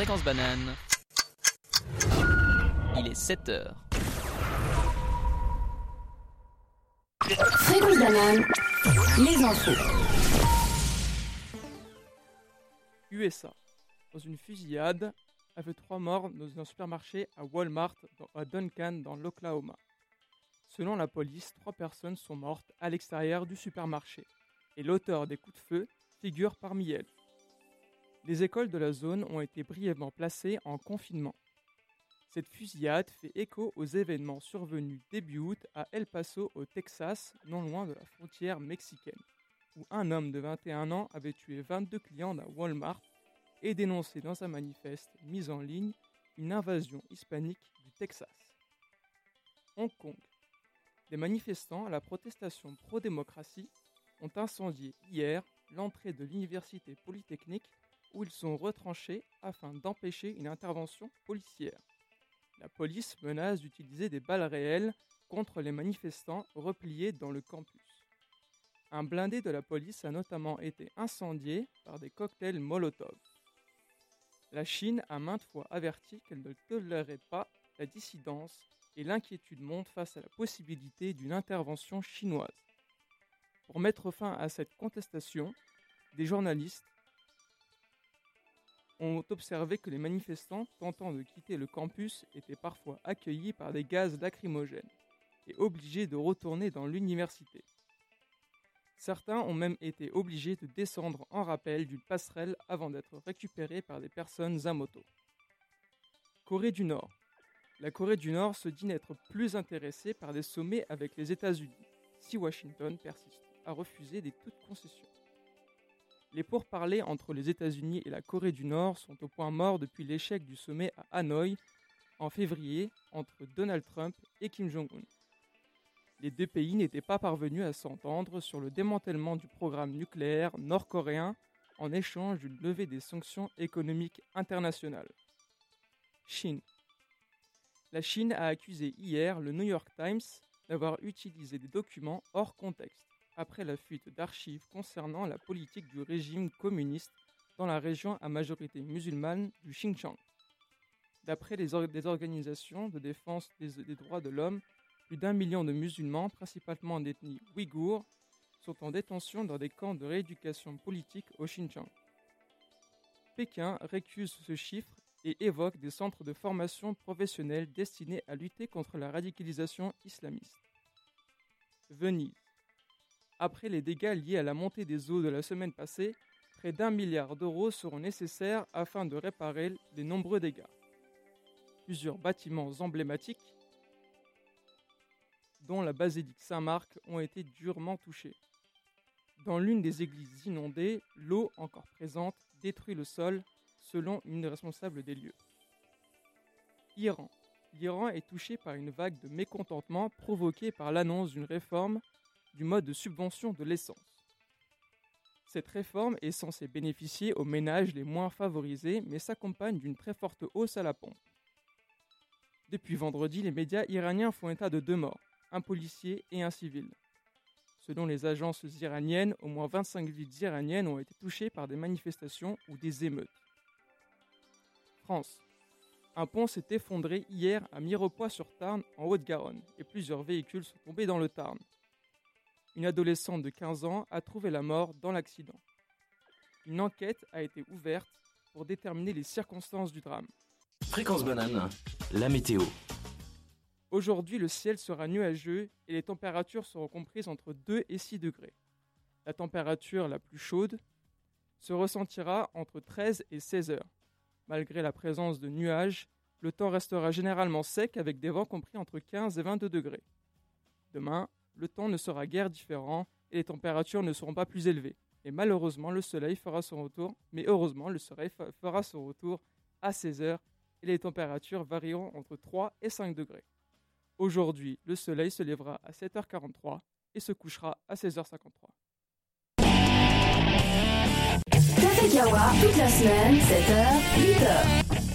Fréquence banane. Il est 7 heures. Fréquence banane, les infos. USA. Dans une fusillade, avait trois morts dans un supermarché à Walmart dans- à Duncan dans l'Oklahoma. Selon la police, trois personnes sont mortes à l'extérieur du supermarché et l'auteur des coups de feu figure parmi elles. Les écoles de la zone ont été brièvement placées en confinement. Cette fusillade fait écho aux événements survenus début août à El Paso au Texas, non loin de la frontière mexicaine, où un homme de 21 ans avait tué 22 clients d'un Walmart et dénoncé dans un manifeste mis en ligne une invasion hispanique du Texas. Hong Kong. Des manifestants à la protestation pro-démocratie ont incendié hier l'entrée de l'université polytechnique où ils sont retranchés afin d'empêcher une intervention policière. La police menace d'utiliser des balles réelles contre les manifestants repliés dans le campus. Un blindé de la police a notamment été incendié par des cocktails Molotov. La Chine a maintes fois averti qu'elle ne tolérerait pas la dissidence et l'inquiétude monte face à la possibilité d'une intervention chinoise. Pour mettre fin à cette contestation, des journalistes ont observé que les manifestants tentant de quitter le campus étaient parfois accueillis par des gaz lacrymogènes et obligés de retourner dans l'université. Certains ont même été obligés de descendre en rappel d'une passerelle avant d'être récupérés par des personnes à moto. Corée du Nord. La Corée du Nord se dit n'être plus intéressée par des sommets avec les États-Unis, si Washington persiste à refuser des toutes concessions. Les pourparlers entre les États-Unis et la Corée du Nord sont au point mort depuis l'échec du sommet à Hanoï en février entre Donald Trump et Kim Jong-un. Les deux pays n'étaient pas parvenus à s'entendre sur le démantèlement du programme nucléaire nord-coréen en échange d'une levée des sanctions économiques internationales. Chine. La Chine a accusé hier le New York Times d'avoir utilisé des documents hors contexte après la fuite d'archives concernant la politique du régime communiste dans la région à majorité musulmane du Xinjiang. D'après les des organisations de défense des, des droits de l'homme, plus d'un million de musulmans, principalement d'ethnie ouïghour, sont en détention dans des camps de rééducation politique au Xinjiang. Pékin récuse ce chiffre et évoque des centres de formation professionnelle destinés à lutter contre la radicalisation islamiste. Venise. Après les dégâts liés à la montée des eaux de la semaine passée, près d'un milliard d'euros seront nécessaires afin de réparer les nombreux dégâts. Plusieurs bâtiments emblématiques, dont la basilique Saint-Marc, ont été durement touchés. Dans l'une des églises inondées, l'eau encore présente détruit le sol, selon une responsable des lieux. Iran. L'Iran est touché par une vague de mécontentement provoquée par l'annonce d'une réforme du mode de subvention de l'essence. Cette réforme est censée bénéficier aux ménages les moins favorisés, mais s'accompagne d'une très forte hausse à la pompe. Depuis vendredi, les médias iraniens font état de deux morts, un policier et un civil. Selon les agences iraniennes, au moins 25 villes iraniennes ont été touchées par des manifestations ou des émeutes. France. Un pont s'est effondré hier à Mirepoix-sur-Tarn, en Haute-Garonne, et plusieurs véhicules sont tombés dans le Tarn. Une adolescente de 15 ans a trouvé la mort dans l'accident. Une enquête a été ouverte pour déterminer les circonstances du drame. Fréquence banane, la météo. Aujourd'hui, le ciel sera nuageux et les températures seront comprises entre 2 et 6 degrés. La température la plus chaude se ressentira entre 13 et 16 heures. Malgré la présence de nuages, le temps restera généralement sec avec des vents compris entre 15 et 22 degrés. Demain, le temps ne sera guère différent et les températures ne seront pas plus élevées. Et malheureusement, le soleil fera son retour, mais heureusement, le soleil fera son retour à 16 heures et les températures varieront entre 3 et 5 degrés. Aujourd'hui, le soleil se lèvera à 7h43 et se couchera à 16h53. Café Kawa, toute la semaine, 7h, 8h.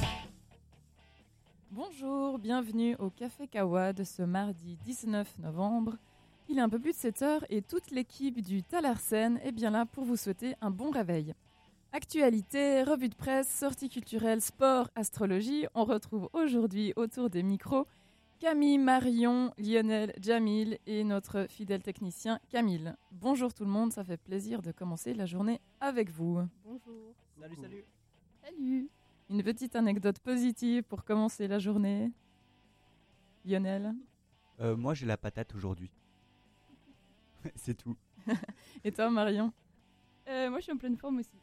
Bonjour, bienvenue au Café Kawa de ce mardi 19 novembre. Il est un peu plus de 7 heures et toute l'équipe du Talarsen est bien là pour vous souhaiter un bon réveil. Actualité, revue de presse, sortie culturelle, sport, astrologie. On retrouve aujourd'hui autour des micros Camille, Marion, Lionel, Jamil et notre fidèle technicien Camille. Bonjour tout le monde, ça fait plaisir de commencer la journée avec vous. Bonjour. Salut, salut. Salut. Une petite anecdote positive pour commencer la journée. Lionel? Euh, moi, j'ai la patate aujourd'hui. C'est tout. Et toi Marion Euh, moi, je suis en pleine forme aussi.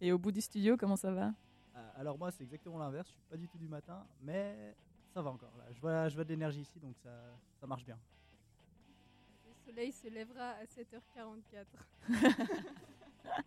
Et au bout du studio, comment ça va Euh, alors moi c'est exactement l'inverse, je suis pas du tout du matin, mais ça va encore là. Je vois, je vois de l'énergie ici donc ça, ça marche bien. Le soleil se lèvera à 7h44.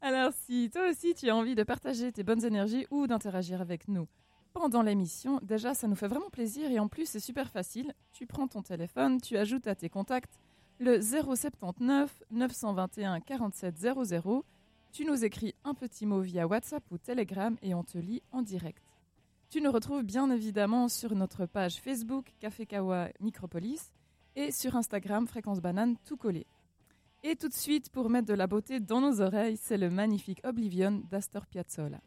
Alors si toi aussi tu as envie de partager tes bonnes énergies ou d'interagir avec nous pendant l'émission, déjà ça nous fait vraiment plaisir et en plus c'est super facile. Tu prends ton téléphone, tu ajoutes à tes contacts le 079 921 47 00. Tu nous écris un petit mot via WhatsApp ou Telegram et on te lit en direct. Tu nous retrouves bien évidemment sur notre page Facebook Café Kawa Micropolis et sur Instagram Fréquence Banane tout collé. Et tout de suite, pour mettre de la beauté dans nos oreilles, c'est le magnifique Oblivion d'Astor Piazzolla.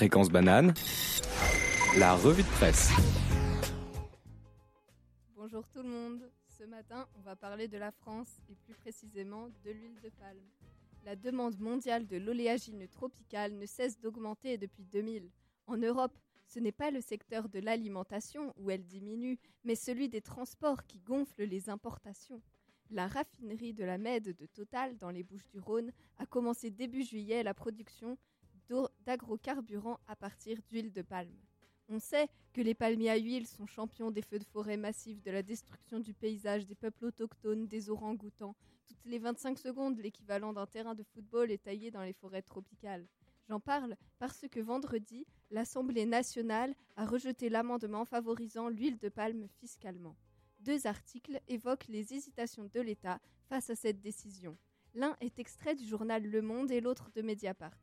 Fréquence banane, la revue de presse. Bonjour tout le monde. Ce matin, on va parler de la France et plus précisément de l'huile de palme. La demande mondiale de l'oléagineux tropical ne cesse d'augmenter depuis 2000. En Europe, ce n'est pas le secteur de l'alimentation où elle diminue, mais celui des transports qui gonfle les importations. La raffinerie de la Mède de Total dans les Bouches-du-Rhône a commencé début juillet la production d'agrocarburants à partir d'huile de palme. On sait que les palmiers à huile sont champions des feux de forêt massifs, de la destruction du paysage, des peuples autochtones, des orang-outans. Toutes les 25 secondes, l'équivalent d'un terrain de football est taillé dans les forêts tropicales. J'en parle parce que vendredi, l'Assemblée nationale a rejeté l'amendement favorisant l'huile de palme fiscalement. Deux articles évoquent les hésitations de l'État face à cette décision. L'un est extrait du journal Le Monde et l'autre de Mediapart.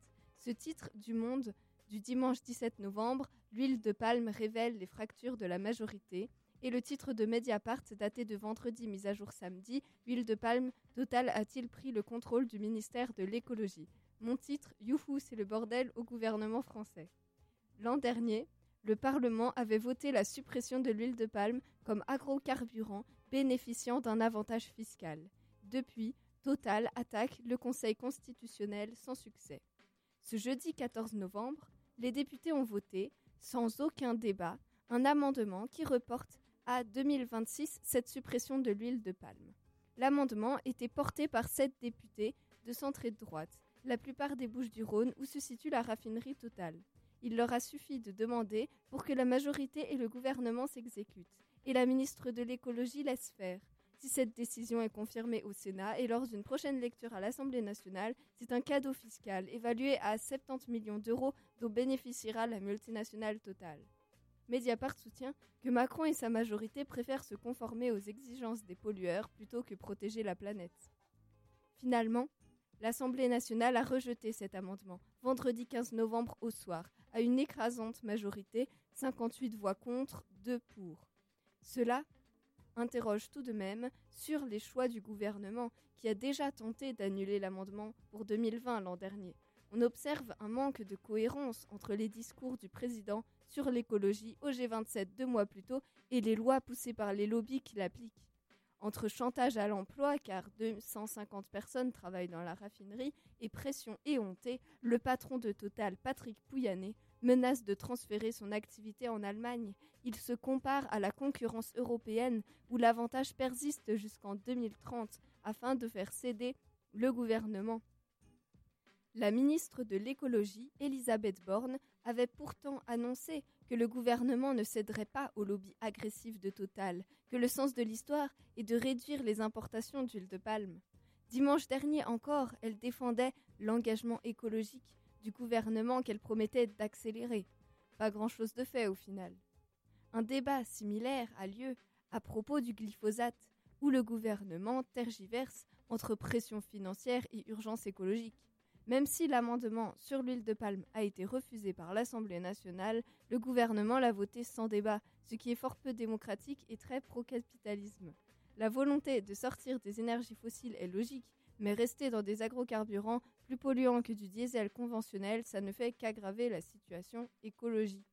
Ce titre du Monde du dimanche 17 novembre, L'huile de palme révèle les fractures de la majorité. Et le titre de Mediapart, daté de vendredi, mis à jour samedi, L'huile de palme, Total a-t-il pris le contrôle du ministère de l'écologie? Mon titre, Youhou, c'est le bordel au gouvernement français. L'an dernier, le Parlement avait voté la suppression de l'huile de palme comme agrocarburant bénéficiant d'un avantage fiscal. Depuis, Total attaque le Conseil constitutionnel sans succès. Ce jeudi 14 novembre, les députés ont voté, sans aucun débat, un amendement qui reporte à 2026 cette suppression de l'huile de palme. L'amendement était porté par sept députés de centre et de droite, la plupart des Bouches du Rhône où se situe la raffinerie Total. Il leur a suffi de demander pour que la majorité et le gouvernement s'exécutent. Et la ministre de l'écologie laisse faire. Si cette décision est confirmée au Sénat et lors d'une prochaine lecture à l'Assemblée nationale, c'est un cadeau fiscal évalué à 70 millions d'euros dont bénéficiera la multinationale Total. Mediapart soutient que Macron et sa majorité préfèrent se conformer aux exigences des pollueurs plutôt que protéger la planète. Finalement, l'Assemblée nationale a rejeté cet amendement vendredi 15 novembre au soir, à une écrasante majorité, 58 voix contre, 2 pour. Cela interroge tout de même sur les choix du gouvernement qui a déjà tenté d'annuler l'amendement pour 2020 l'an dernier. On observe un manque de cohérence entre les discours du président sur l'écologie au G27 deux mois plus tôt et les lois poussées par les lobbies qui l'appliquent. Entre chantage à l'emploi, car 250 personnes travaillent dans la raffinerie, et pression éhontée, le patron de Total, Patrick Pouyanné, menace de transférer son activité en Allemagne. Il se compare à la concurrence européenne où l'avantage persiste jusqu'en 2030 afin de faire céder le gouvernement. La ministre de l'écologie, Elisabeth Borne, avait pourtant annoncé que le gouvernement ne céderait pas au lobby agressif de Total, que le sens de l'histoire est de réduire les importations d'huile de palme. Dimanche dernier encore, elle défendait l'engagement écologique du gouvernement qu'elle promettait d'accélérer. Pas grand-chose de fait au final. Un débat similaire a lieu à propos du glyphosate, où le gouvernement tergiverse entre pression financière et urgence écologique. Même si l'amendement sur l'huile de palme a été refusé par l'Assemblée nationale, le gouvernement l'a voté sans débat, ce qui est fort peu démocratique et très pro-capitalisme. La volonté de sortir des énergies fossiles est logique, mais rester dans des agrocarburants plus polluants que du diesel conventionnel, ça ne fait qu'aggraver la situation écologique.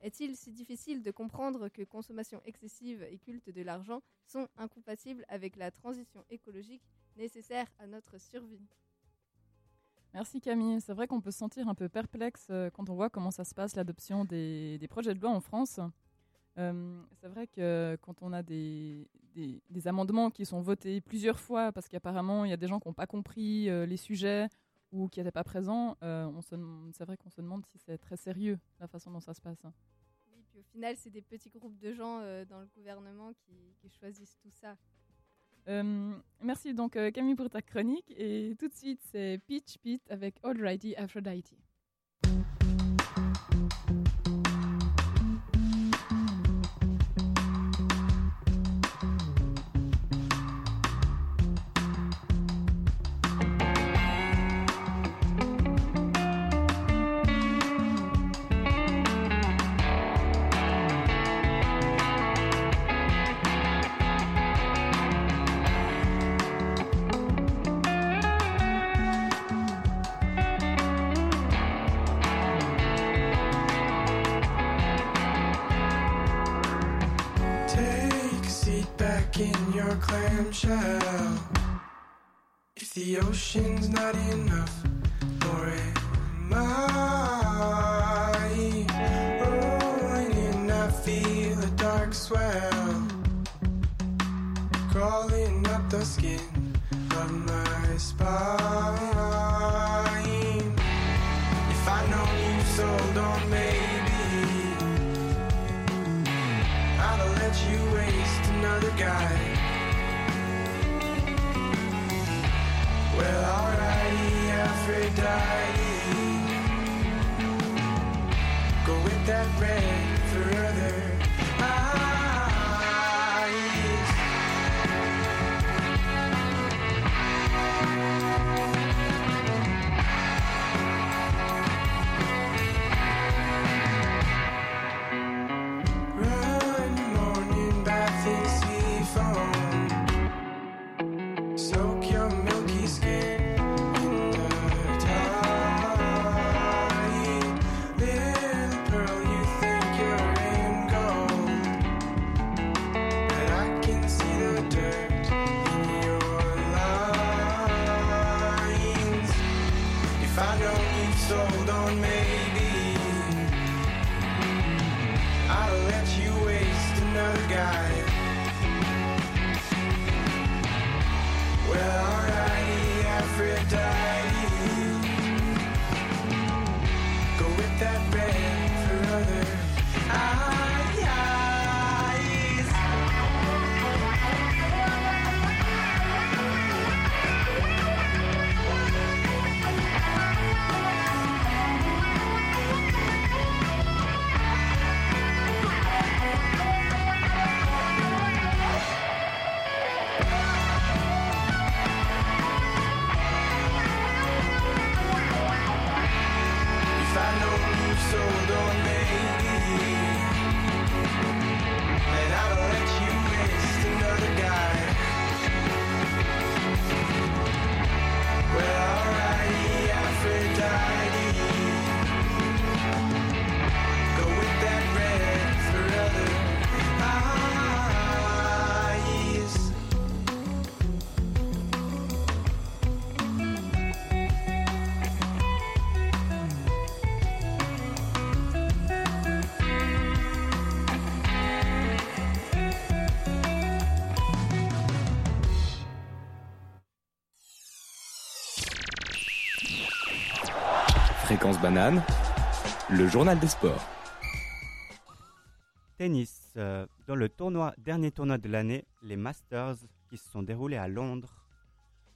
Est-il si difficile de comprendre que consommation excessive et culte de l'argent sont incompatibles avec la transition écologique nécessaire à notre survie? Merci Camille. C'est vrai qu'on peut se sentir un peu perplexe euh, quand on voit comment ça se passe l'adoption des, projets de loi en France. Euh, c'est vrai que quand on a des, amendements qui sont votés plusieurs fois parce qu'apparemment il y a des gens qui n'ont pas compris euh, les sujets ou qui n'étaient pas présents, euh, on se c'est vrai qu'on se demande si c'est très sérieux la façon dont ça se passe. Oui, puis au final, c'est des petits groupes de gens euh, dans le gouvernement qui, qui choisissent tout ça. Euh, merci donc Camille pour ta chronique et tout de suite c'est Peach Pete avec Alrighty Aphrodite. emotion's not enough. red, red. Fréquence banane, le journal des sports. Tennis. euh, dans le tournoi, dernier tournoi de l'année, les Masters, qui se sont déroulés à Londres,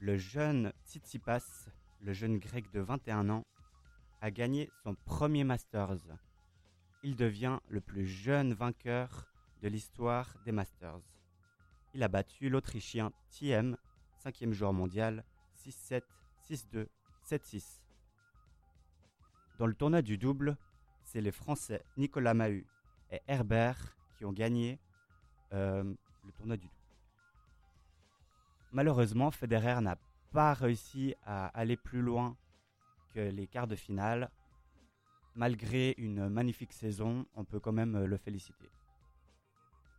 le jeune Tsitsipas, le jeune grec de 21 ans, a gagné son premier Masters. Il devient le plus jeune vainqueur de l'histoire des Masters. Il a battu l'Autrichien Thiem, cinquième joueur mondial, 6-7, 6-2, 7-6. Dans le tournoi du double, c'est les Français Nicolas Mahut et Herbert qui ont gagné euh, le tournoi du double. Malheureusement, Federer n'a pas réussi à aller plus loin que les quarts de finale. Malgré une magnifique saison, on peut quand même euh, le féliciter.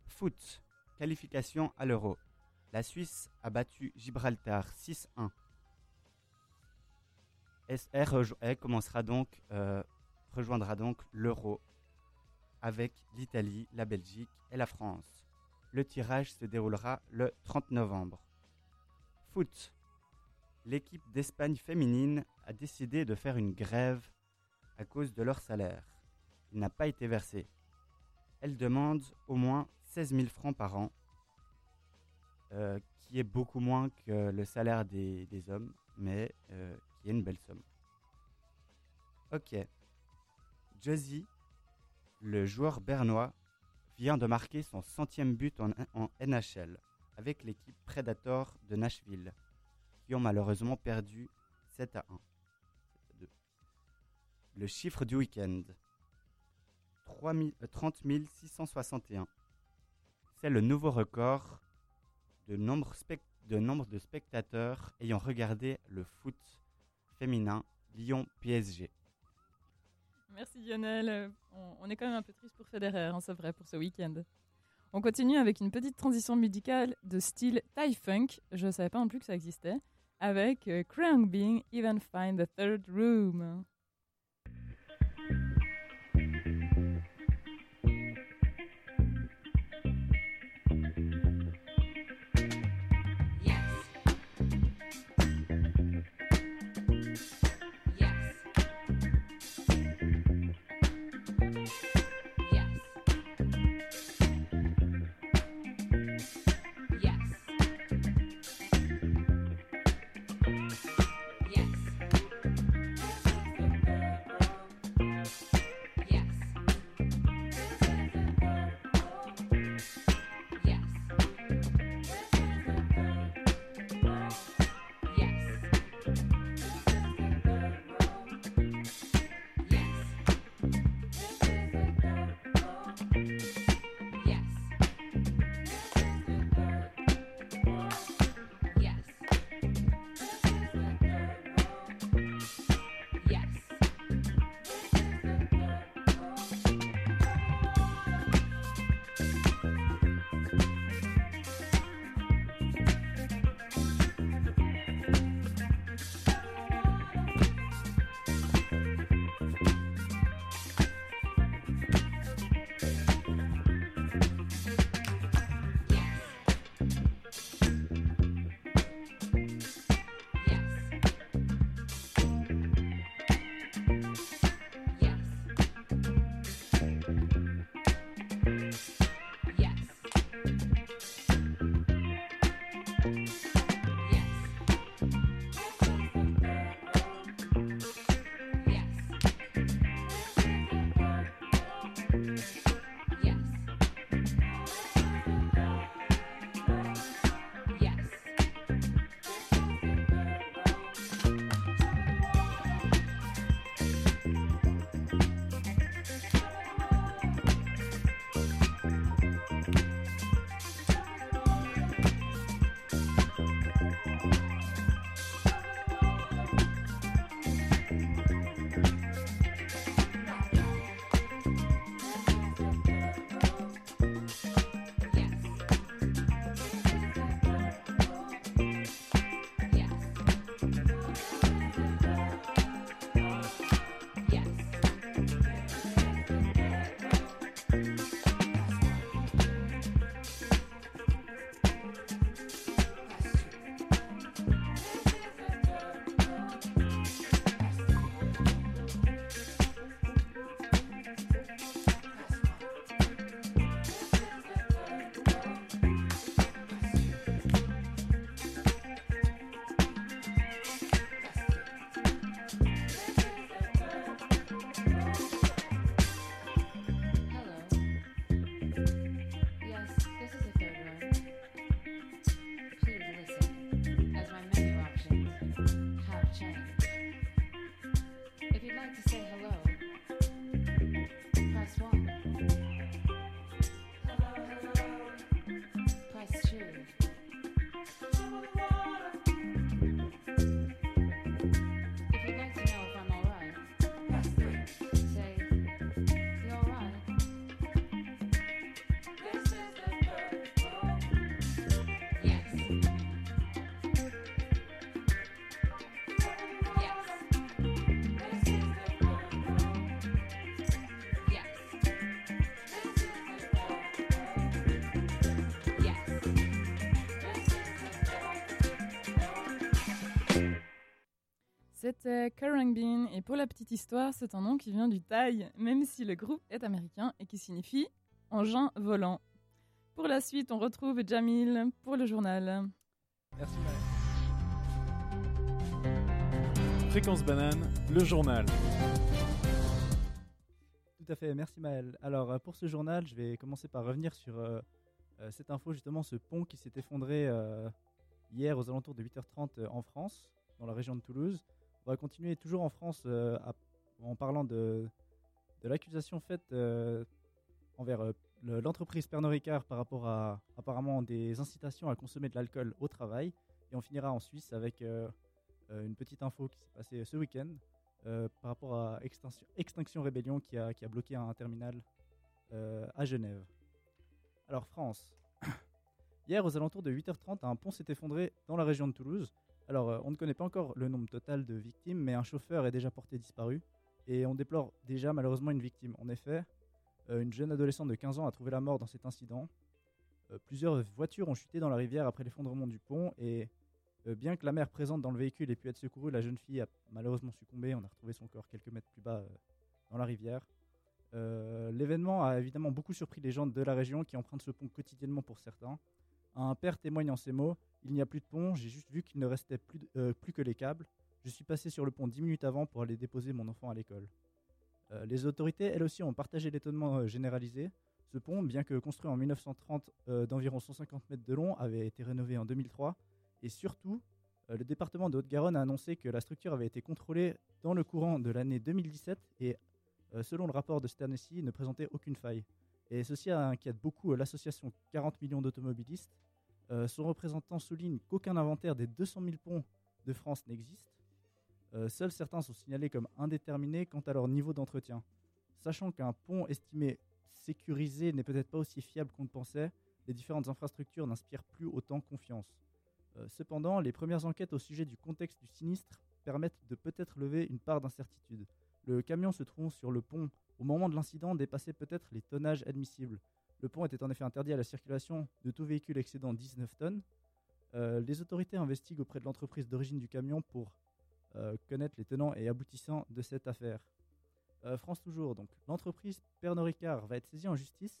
Foot, qualification à l'Euro. La Suisse a battu Gibraltar 6-1. SR elle commencera donc, euh, rejoindra donc l'Euro avec l'Italie, la Belgique et la France. Le tirage se déroulera le 30 novembre. Foot. L'équipe d'Espagne féminine a décidé de faire une grève à cause de leur salaire. Il n'a pas été versé. Elle demande au moins 16 000 francs par an, euh, qui est beaucoup moins que le salaire des, des hommes, mais euh, qui est une belle somme. Ok. Josie, le joueur bernois, vient de marquer son centième but en, NHL avec l'équipe Predator de Nashville, qui ont malheureusement perdu 7 à 1. 7 à 2. Le chiffre du week-end 3 000 euh, 30 661. C'est le nouveau record de nombre de spectateurs ayant regardé le foot féminin Lyon-PSG. Merci Lionel. On, est quand même un peu triste pour Federer, hein, c'est vrai, pour ce week-end. On continue avec une petite transition musicale de style Thai funk. Je savais pas non plus que ça existait. Avec euh, Bing, Even Find the Third Room. C'était Currang Bean et pour la petite histoire, c'est un nom qui vient du Thaï, même si le groupe est américain et qui signifie engin volant. Pour la suite, on retrouve Jamil pour le journal. Merci Maël. Fréquence banane, le journal. Tout à fait, merci Maël. Alors euh, pour ce journal, je vais commencer par revenir sur euh, euh, cette info, justement ce pont qui s'est effondré euh, hier aux alentours de 8h30 euh, en France, dans la région de Toulouse. On va continuer toujours en France euh, en parlant de, l'accusation faite euh, envers euh, le- l'entreprise Pernod Ricard par rapport à apparemment des incitations à consommer de l'alcool au travail. Et on finira en Suisse avec une petite info qui s'est passée ce week-end par rapport à Extinction, Rébellion qui a, bloqué un terminal à Genève. Alors France. Hier, aux alentours de 8h30, un pont s'est effondré dans la région de Toulouse. Alors, euh, on ne connaît pas encore le nombre total de victimes, mais un chauffeur est déjà porté disparu. Et on déplore déjà malheureusement une victime. En effet, euh, une jeune adolescente de 15 ans a trouvé la mort dans cet incident. Euh, plusieurs voitures ont chuté dans la rivière après l'effondrement du pont et bien que la mère présente dans le véhicule ait pu être secourue, la jeune fille a malheureusement succombé. On a retrouvé son corps quelques mètres plus bas dans la rivière. L'événement a évidemment beaucoup surpris les gens de la région qui empruntent ce pont quotidiennement pour certains. Un père témoigne en ces mots Il n'y a plus de pont, j'ai juste vu qu'il ne restait euh, plus que les câbles. Je suis passé sur le pont 10 minutes avant pour aller déposer mon enfant à l'école. Euh, les autorités, elles aussi, ont partagé l'étonnement euh, généralisé. Ce pont, bien que construit en 1930 euh, d'environ 150 mètres de long, avait été rénové en 2003. Et surtout, le département de Haute-Garonne a annoncé que la structure avait été contrôlée dans le courant de l'année 2017 et, selon le rapport de cette ne présentait aucune faille. Et ceci inquiète beaucoup l'association 40 millions d'automobilistes. Euh, son représentant souligne qu'aucun inventaire des 200 000 ponts de France n'existe. Euh, seuls certains sont signalés comme indéterminés quant à leur niveau d'entretien. Sachant qu'un pont estimé sécurisé n'est peut-être pas aussi fiable qu'on le pensait, les différentes infrastructures n'inspirent plus autant confiance. Euh, cependant, les premières enquêtes au sujet du contexte du sinistre permettent de peut-être lever une part d'incertitude. Le camion se trouvant sur le pont au moment de l'incident dépassait peut-être les tonnages admissibles. Le pont était en effet interdit à la circulation de tout véhicule excédant 19 tonnes. Euh, les autorités investiguent auprès de l'entreprise d'origine du camion pour euh, connaître les tenants et aboutissants de cette affaire. Euh, France toujours, donc l'entreprise Pernod Ricard va être saisie en justice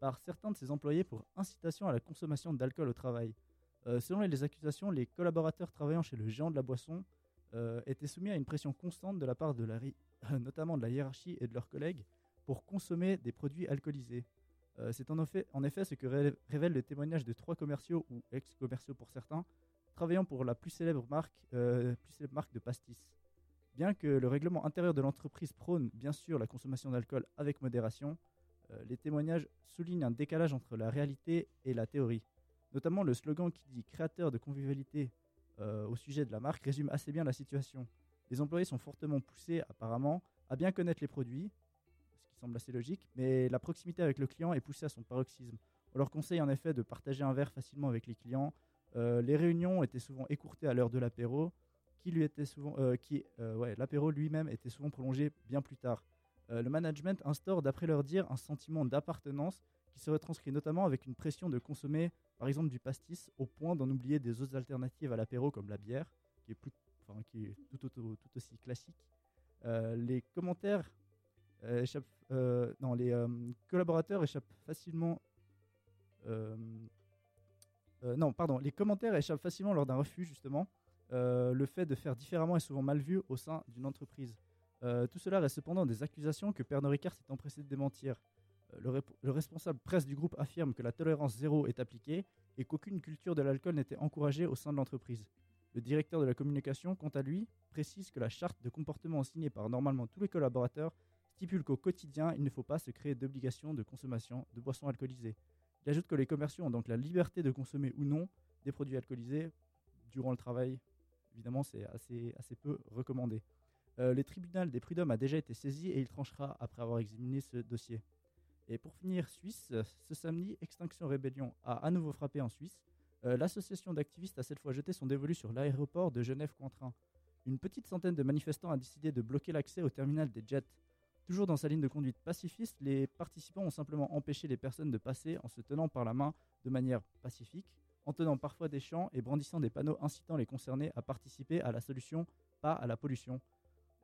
par certains de ses employés pour incitation à la consommation d'alcool au travail. Selon les accusations, les collaborateurs travaillant chez le géant de la boisson étaient soumis à une pression constante de la part notamment de la hiérarchie et de leurs collègues pour consommer des produits alcoolisés. Euh, C'est en effet, ce que ré- révèle le témoignage de trois commerciaux ou ex-commerciaux pour certains, travaillant pour la plus célèbre marque, euh, plus célèbre marque de pastis. Bien que le règlement intérieur de l'entreprise prône bien sûr la consommation d'alcool avec modération, euh, les témoignages soulignent un décalage entre la réalité et la théorie. Notamment le slogan qui dit créateur de convivialité au sujet de la marque résume assez bien la situation. Les employés sont fortement poussés apparemment à bien connaître les produits, semble assez logique, mais la proximité avec le client est poussée à son paroxysme. On leur conseille en effet de partager un verre facilement avec les clients. Euh, les réunions étaient souvent écourtées à l'heure de l'apéro, qui lui était souvent, euh, qui, euh, l'apéro lui-même était souvent prolongé bien plus tard. Le management instaure, d'après leur dire, un sentiment d'appartenance qui se retranscrit notamment avec une pression de consommer, par exemple, du pastis, au point d'en oublier des autres alternatives à l'apéro comme la bière, qui est, plus, enfin, qui est tout, aussi classique. Les commentaires échappent, euh, non, les euh, collaborateurs échappent facilement. euh, euh, non, pardon, les commentaires échappent facilement lors d'un refus, justement. Euh, le fait de faire différemment est souvent mal vu au sein d'une entreprise. Euh, tout cela reste cependant des accusations que Pernod Ricard s'est empressé de démentir. Euh, le responsable presse du groupe affirme que la tolérance zéro est appliquée et qu'aucune culture de l'alcool n'était encouragée au sein de l'entreprise. Le directeur de la communication, quant à lui, précise que la charte de comportement signée par normalement tous les collaborateurs stipule qu'au quotidien, il ne faut pas se créer d'obligation de consommation de boissons alcoolisées. Il ajoute que les commerciaux ont donc la liberté de consommer ou non des produits alcoolisés durant le travail. Évidemment, c'est assez, assez peu recommandé. Euh, les tribunaux des prud'hommes a déjà été saisi et il tranchera après avoir examiné ce dossier. Et pour finir, Suisse, ce samedi, Extinction Rébellion a à nouveau frappé en Suisse. Euh, L'association d'activistes a cette fois jeté son dévolu sur l'aéroport de Genève-Cointrin. Une petite centaine de manifestants a décidé de bloquer l'accès au terminal des jets. Toujours dans sa ligne de conduite pacifiste, les participants ont simplement empêché les personnes de passer en se tenant par la main de manière pacifique, en tenant parfois des chants et brandissant des panneaux incitant les concernés à participer à la solution, pas à la pollution.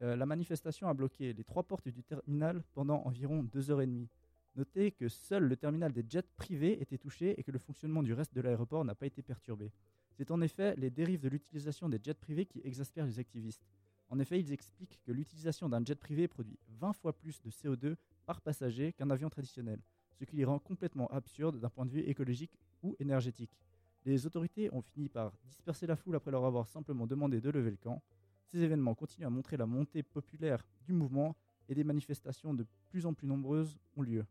Euh, la manifestation a bloqué les trois portes du terminal pendant environ deux heures et demie. Notez que seul le terminal des jets privés était touché et que le fonctionnement du reste de l'aéroport n'a pas été perturbé. C'est en effet les dérives de l'utilisation des jets privés qui exaspèrent les activistes. En effet, ils expliquent que l'utilisation d'un jet privé produit 20 fois plus de CO2 par passager qu'un avion traditionnel, ce qui les rend complètement absurdes d'un point de vue écologique ou énergétique. Les autorités ont fini par disperser la foule après leur avoir simplement demandé de lever le camp. Ces événements continuent à montrer la montée populaire du mouvement et des manifestations de plus en plus nombreuses ont lieu.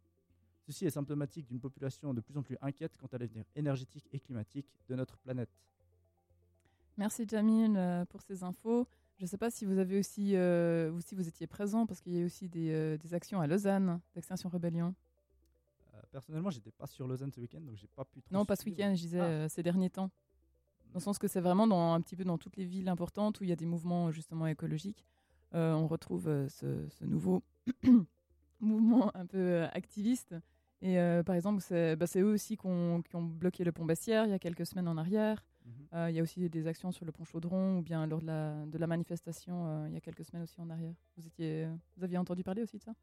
Ceci est symptomatique d'une population de plus en plus inquiète quant à l'avenir énergétique et climatique de notre planète. Merci Jamil euh, pour ces infos. Je ne sais pas si vous avez aussi, euh, ou si vous étiez présent, parce qu'il y a aussi des, euh, des actions à Lausanne d'Extinction Rébellion. Euh, Personnellement, j'étais pas sur Lausanne ce week-end, donc j'ai pas pu trop. Non, pas ce week-end, je disais Ah. euh, ces derniers temps. Dans le sens que c'est vraiment dans, un petit peu dans toutes les villes importantes où il y a des mouvements justement écologiques. euh, on retrouve ce, ce nouveau mouvement un peu activiste. Et par exemple, c'est bah, eux aussi qui ont, qui ont bloqué le pont Bessières il y a quelques semaines en arrière. Mhm. Euh, il y a aussi des actions sur le pont Chaudron ou bien lors de la, de la manifestation euh, il y a quelques semaines aussi en arrière. Vous, étiez, vous aviez entendu parler aussi de ça?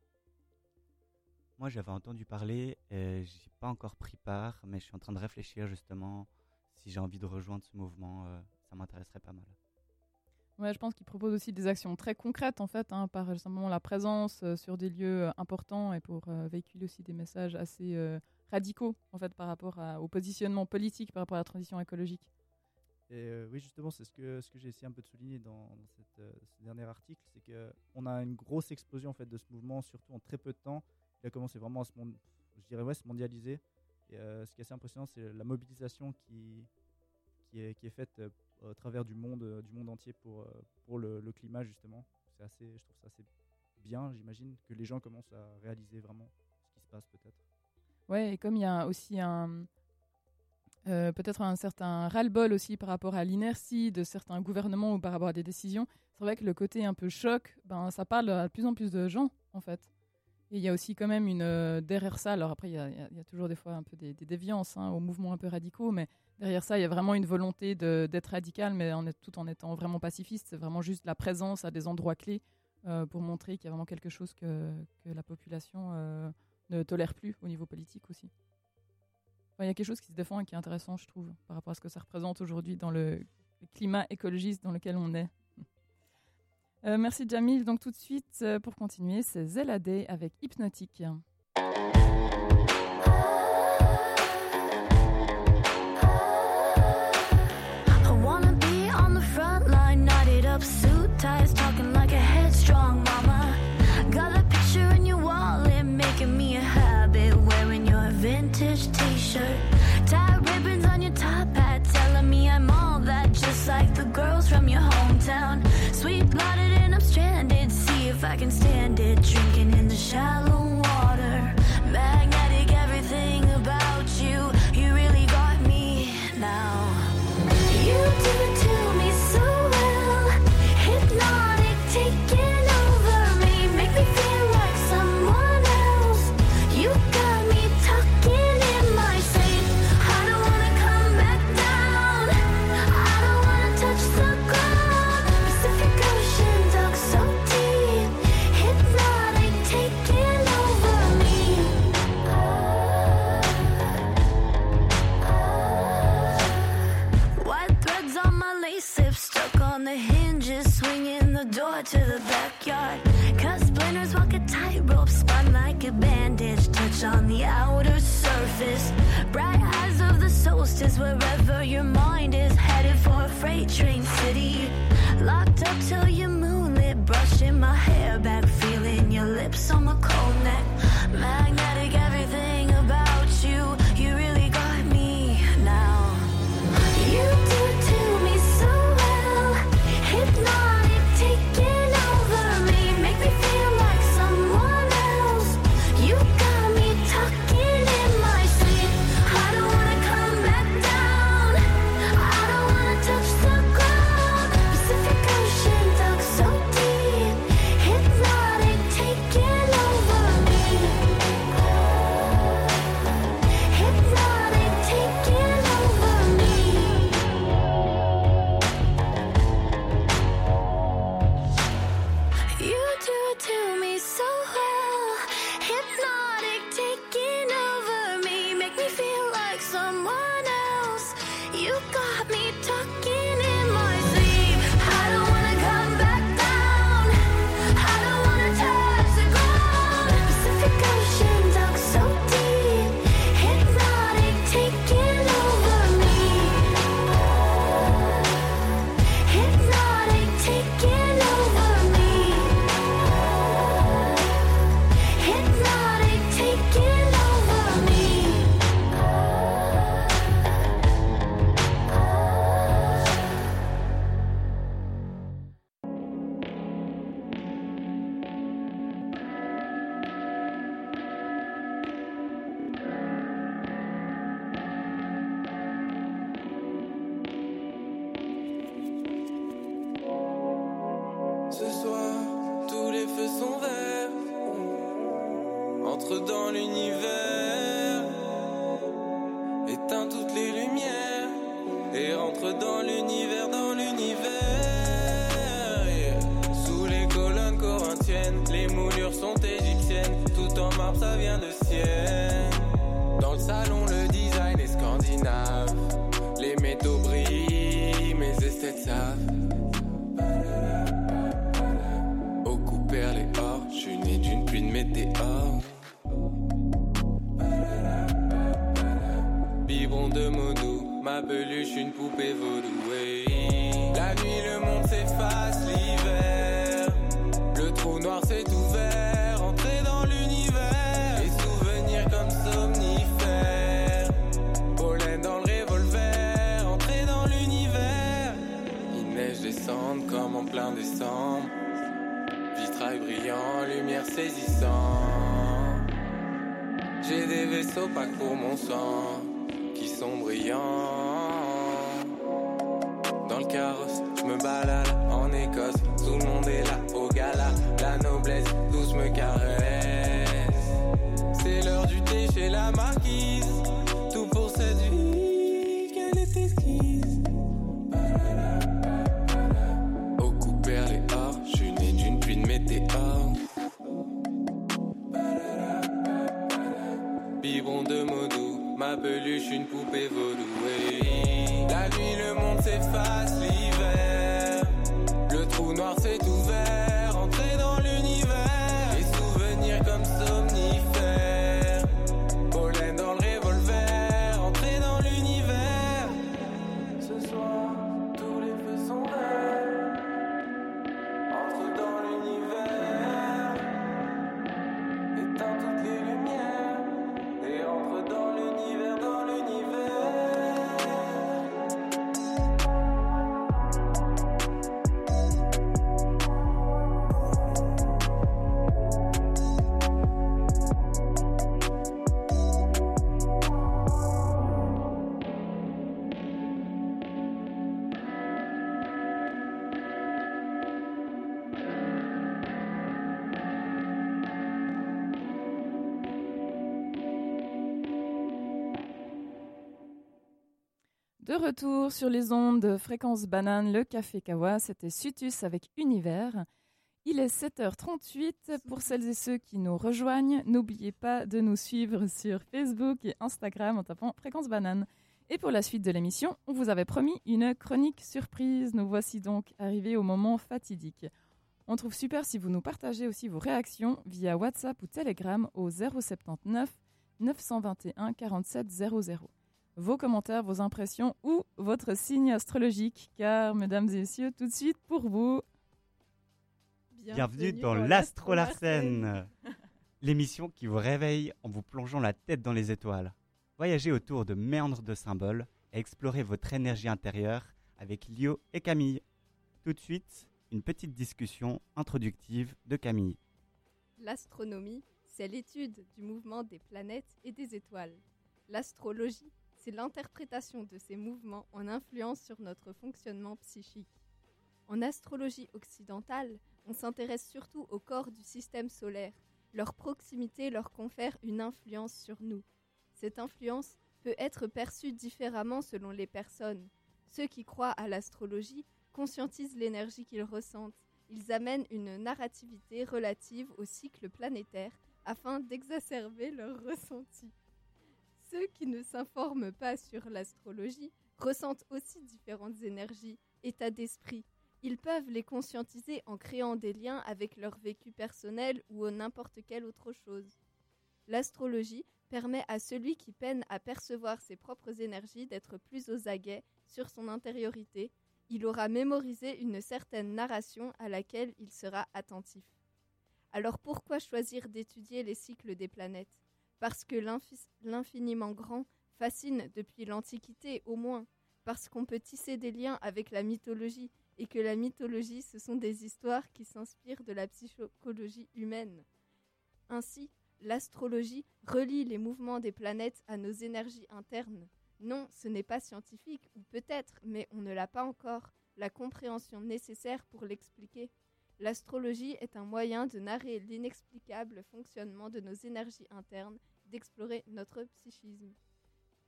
Moi, j'avais entendu parler et j'ai pas encore pris part, mais je suis en train de réfléchir justement si j'ai envie de rejoindre ce mouvement. euh, ça m'intéresserait pas mal. Ouais, je pense qu'ils proposent aussi des actions très concrètes en fait, hein, par simplement la présence euh, sur des lieux euh, importants et pour euh, véhiculer aussi des messages assez euh, radicaux en fait par rapport à- au positionnement politique par rapport à la transition écologique. Et euh, oui, justement, c'est ce que, ce que j'ai essayé un peu de souligner dans, cette, euh, ce dernier article, c'est qu'on a une grosse explosion en fait, de ce mouvement, surtout en très peu de temps. Il a commencé vraiment à se, mon- je dirais, ouais, se mondialiser. Et euh, ce qui est assez impressionnant, c'est la mobilisation qui, qui, est, qui est faite au travers du monde, du monde entier pour, pour le, le climat, justement. Assez, je trouve ça assez bien, j'imagine, que les gens commencent à réaliser vraiment ce qui se passe peut-être. Ouais, et comme il y a aussi un euh, peut-être un certain ras-le-bol aussi par rapport à l'inertie de certains gouvernements ou par rapport à des décisions, c'est vrai que le côté un peu choc, ben ça parle à de plus en plus de gens en fait. Et il y a aussi quand même une euh, derrière ça. Alors après, il y, a- toujours des fois un peu des, des déviances hein, aux mouvements un peu radicaux, mais derrière ça, il y a vraiment une volonté d'être radical, mais tout en étant vraiment pacifiste. C'est vraiment juste la présence à des endroits clés euh, pour montrer qu'il y a vraiment quelque chose que, la population ne tolère plus au niveau politique aussi. Il y a quelque chose qui se défend et qui est intéressant, je trouve, par rapport à ce que ça représente aujourd'hui dans le climat écologiste dans lequel on est. Euh, merci Jamil. Donc tout de suite, euh, pour continuer, c'est ZLAD avec Hypnotique. Shallow touch on the outer surface. Bright eyes of the solstice, wherever your mind is headed for a freight train city. Locked up till you're moonlit, brushing my hair back, feeling your lips on my cold neck. Magnetic, everything Tout en marbre, ça vient de Sienne. Dans le salon, le design est scandinave. Les métaux brillent, mes esthètes savent. Au couper les or, je suis né d'une pluie de météores. Biberon de mots doux, ma peluche, une poupée vaudou. hey. La nuit, le monde s'efface, l'hiver. Le trou noir s'est ouvert, 21 décembre. Vitrail brillant, lumière saisissante. J'ai des vaisseaux pas pour mon sang qui sont brillants. De retour sur les ondes de fréquence banane, le café Kawa, c'était Sutus avec Univers. Il est 7h38 pour celles et ceux qui nous rejoignent. N'oubliez pas de nous suivre sur Facebook et Instagram en tapant fréquence banane. Et pour la suite de l'émission, on vous avait promis une chronique surprise. Nous voici donc arrivés au moment fatidique. On trouve super si vous nous partagez aussi vos réactions via WhatsApp ou Telegram au 079 921 47 00 vos commentaires, vos impressions ou votre signe astrologique. Car, mesdames et messieurs, tout de suite pour vous. Bienvenue dans l'Astro Larsen, l'émission qui vous réveille en vous plongeant la tête dans les étoiles. Voyagez autour de méandres de symboles et explorez votre énergie intérieure avec Lio et Camille. Tout de suite, une petite discussion introductive de Camille. L'astronomie, c'est l'étude du mouvement des planètes et des étoiles. L'astrologie, c'est l'interprétation de ces mouvements en influence sur notre fonctionnement psychique. En astrologie occidentale, on s'intéresse surtout au corps du système solaire. Leur proximité leur confère une influence sur nous. Cette influence peut être perçue différemment selon les personnes. Ceux qui croient à l'astrologie conscientisent l'énergie qu'ils ressentent. Ils amènent une narrativité relative au cycle planétaire afin d'exacerber leurs ressentis. Ceux qui ne s'informent pas sur l'astrologie ressentent aussi différentes énergies, états d'esprit. Ils peuvent les conscientiser en créant des liens avec leur vécu personnel ou n'importe quelle autre chose. L'astrologie permet à celui qui peine à percevoir ses propres énergies d'être plus aux aguets sur son intériorité. Il aura mémorisé une certaine narration à laquelle il sera attentif. Alors pourquoi choisir d'étudier les cycles des planètes? Parce que l'infi- l'infiniment grand fascine depuis l'Antiquité au moins, parce qu'on peut tisser des liens avec la mythologie et que la mythologie, ce sont des histoires qui s'inspirent de la psychologie humaine. Ainsi, l'astrologie relie les mouvements des planètes à nos énergies internes. Non, ce n'est pas scientifique, ou peut-être, mais on ne l'a pas encore, la compréhension nécessaire pour l'expliquer. L'astrologie est un moyen de narrer l'inexplicable fonctionnement de nos énergies internes, d'explorer notre psychisme.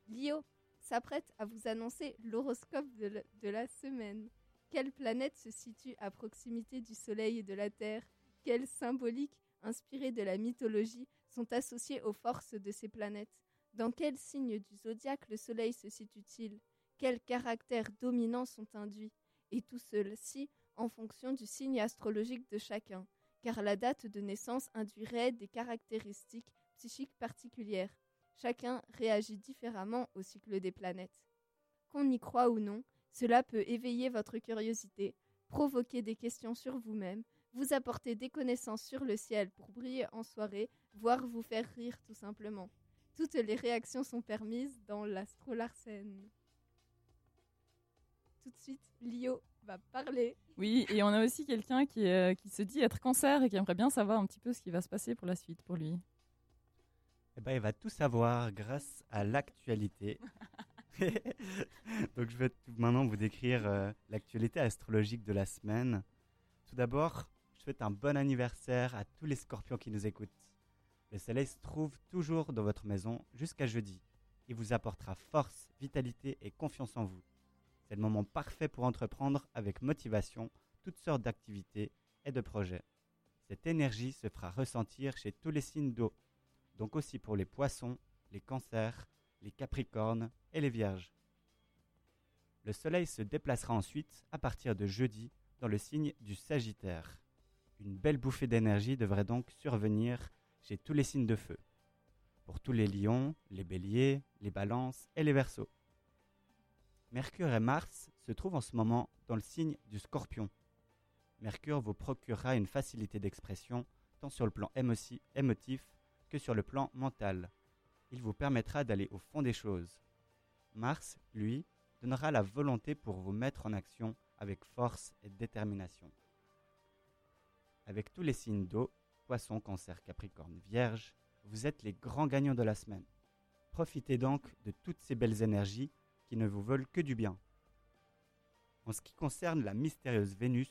Lio s'apprête à vous annoncer l'horoscope de, la- semaine. Quelle planète se situe à proximité du Soleil et de la Terre? Quelles symboliques, inspirées de la mythologie, sont associées aux forces de ces planètes? Dans quel signe du zodiaque le Soleil se situe-t-il? Quels caractères dominants sont induits? Et tout ceci en fonction du signe astrologique de chacun, car la date de naissance induirait des caractéristiques psychiques particulières. Chacun réagit différemment au cycle des planètes. Qu'on y croit ou non, cela peut éveiller votre curiosité, provoquer des questions sur vous-même, vous apporter des connaissances sur le ciel pour briller en soirée, voire vous faire rire tout simplement. Toutes les réactions sont permises dans l'astrolarsen. Tout de suite, Lio va parler. Oui, et on a aussi quelqu'un qui, euh, qui se dit être cancer et qui aimerait bien savoir un petit peu ce qui va se passer pour la suite pour lui. Eh ben, il va tout savoir grâce à l'actualité. Donc, je vais tout- maintenant vous décrire euh, l'actualité astrologique de la semaine. Tout d'abord, je souhaite un bon anniversaire à tous les scorpions qui nous écoutent. Le soleil se trouve toujours dans votre maison jusqu'à jeudi. Il vous apportera force, vitalité et confiance en vous. C'est le moment parfait pour entreprendre avec motivation toutes sortes d'activités et de projets. Cette énergie se fera ressentir chez tous les signes d'eau, donc aussi pour les poissons, les cancers, les capricornes et les vierges. Le soleil se déplacera ensuite à partir de jeudi dans le signe du Sagittaire. Une belle bouffée d'énergie devrait donc survenir chez tous les signes de feu. Pour tous les lions, les béliers, les balances et les verseaux. Mercure et Mars se trouvent en ce moment dans le signe du scorpion. Mercure vous procurera une facilité d'expression tant sur le plan émotif que sur le plan mental. Il vous permettra d'aller au fond des choses. Mars, lui, donnera la volonté pour vous mettre en action avec force et détermination. Avec tous les signes d'eau, poisson, cancer, capricorne, vierge, vous êtes les grands gagnants de la semaine. Profitez donc de toutes ces belles énergies qui ne vous veulent que du bien. En ce qui concerne la mystérieuse Vénus,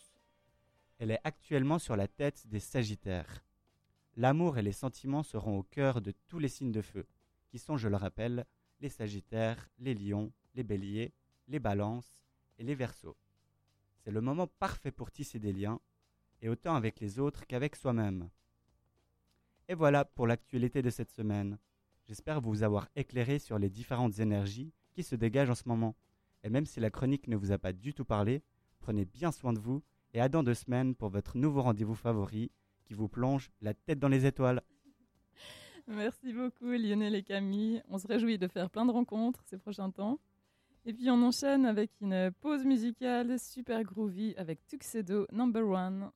elle est actuellement sur la tête des Sagittaires. L'amour et les sentiments seront au cœur de tous les signes de feu, qui sont, je le rappelle, les Sagittaires, les Lions, les Béliers, les Balances et les Verseaux. C'est le moment parfait pour tisser des liens, et autant avec les autres qu'avec soi-même. Et voilà pour l'actualité de cette semaine. J'espère vous avoir éclairé sur les différentes énergies qui se dégagent en ce moment. Et même si la chronique ne vous a pas du tout parlé, prenez bien soin de vous et à dans deux semaines pour votre nouveau rendez-vous favori qui vous plonge la tête dans les étoiles. Merci beaucoup Lionel et Camille. On se réjouit de faire plein de rencontres ces prochains temps. Et puis on enchaîne avec une pause musicale super groovy avec Tuxedo Number One.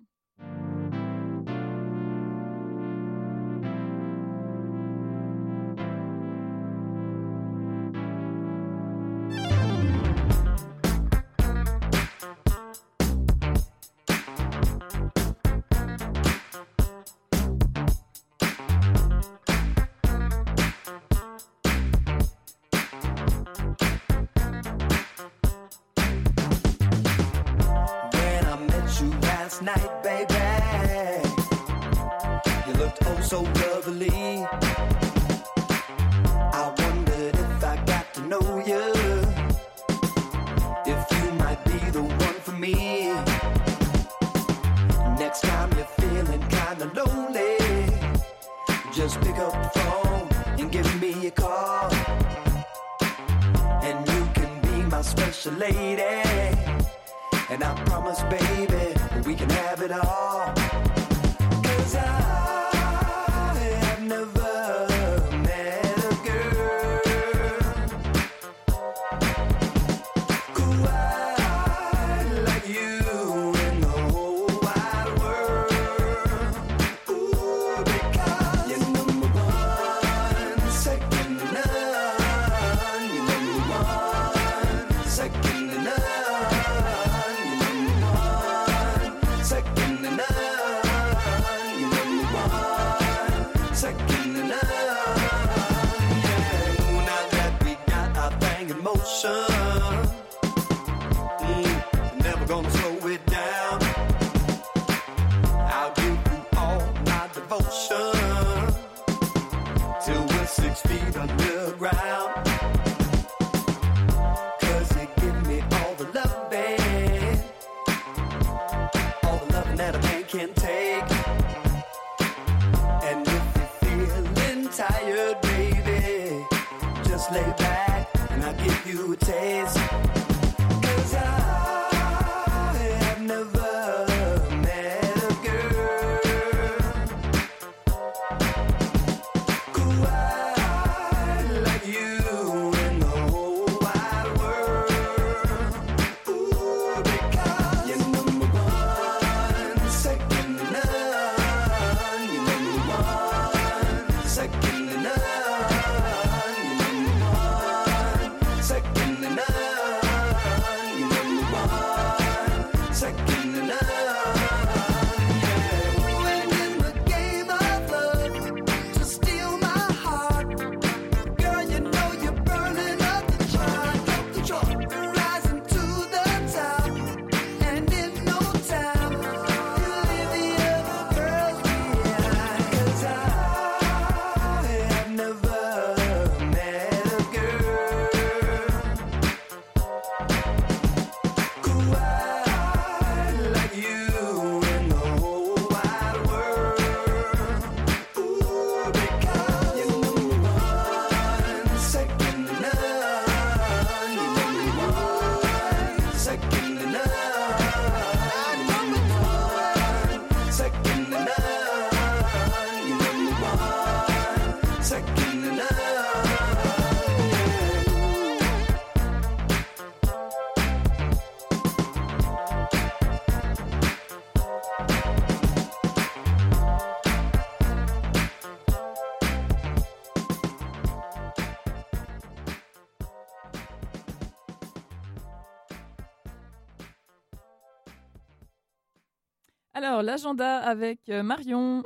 Alors, l'agenda avec euh, Marion.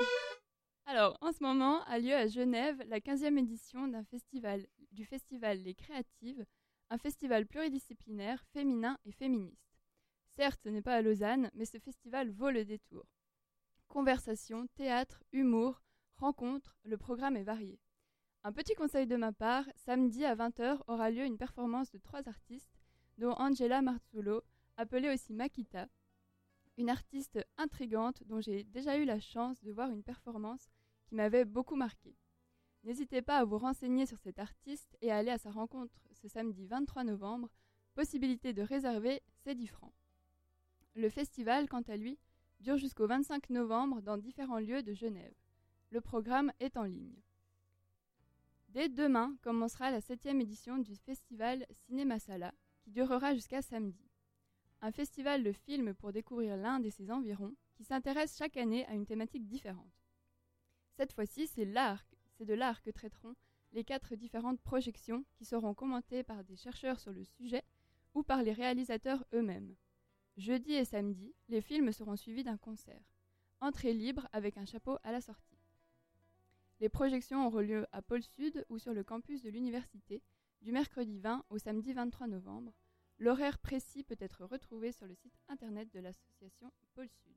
Alors, en ce moment a lieu à Genève la 15e édition du festival Les Créatives, un festival pluridisciplinaire, féminin et féministe. Certes, ce n'est pas à Lausanne, mais ce festival vaut le détour. Conversation, théâtre, humour, rencontres, le programme est varié. Un petit conseil de ma part, samedi à 20h aura lieu une performance de trois artistes, dont Angela Marzullo, appelée aussi Makita, une artiste intrigante dont j'ai déjà eu la chance de voir une performance qui m'avait beaucoup marqué. N'hésitez pas à vous renseigner sur cet artiste et à aller à sa rencontre ce samedi 23 novembre. Possibilité de réserver, c'est 10 francs. Le festival, quant à lui, dure jusqu'au 25 novembre dans différents lieux de Genève. Le programme est en ligne. Dès demain commencera la 7e édition du festival Cinéma Sala, qui durera jusqu'à samedi un festival de films pour découvrir l'Inde et ses environs, qui s'intéresse chaque année à une thématique différente. Cette fois-ci, c'est c'est de l'art que traiteront les quatre différentes projections qui seront commentées par des chercheurs sur le sujet ou par les réalisateurs eux-mêmes. Jeudi et samedi, les films seront suivis d'un concert. Entrée libre avec un chapeau à la sortie. Les projections auront lieu à Pôle Sud ou sur le campus de l'université du mercredi 20 au samedi 23 novembre. L'horaire précis peut être retrouvé sur le site internet de l'association Pôle Sud.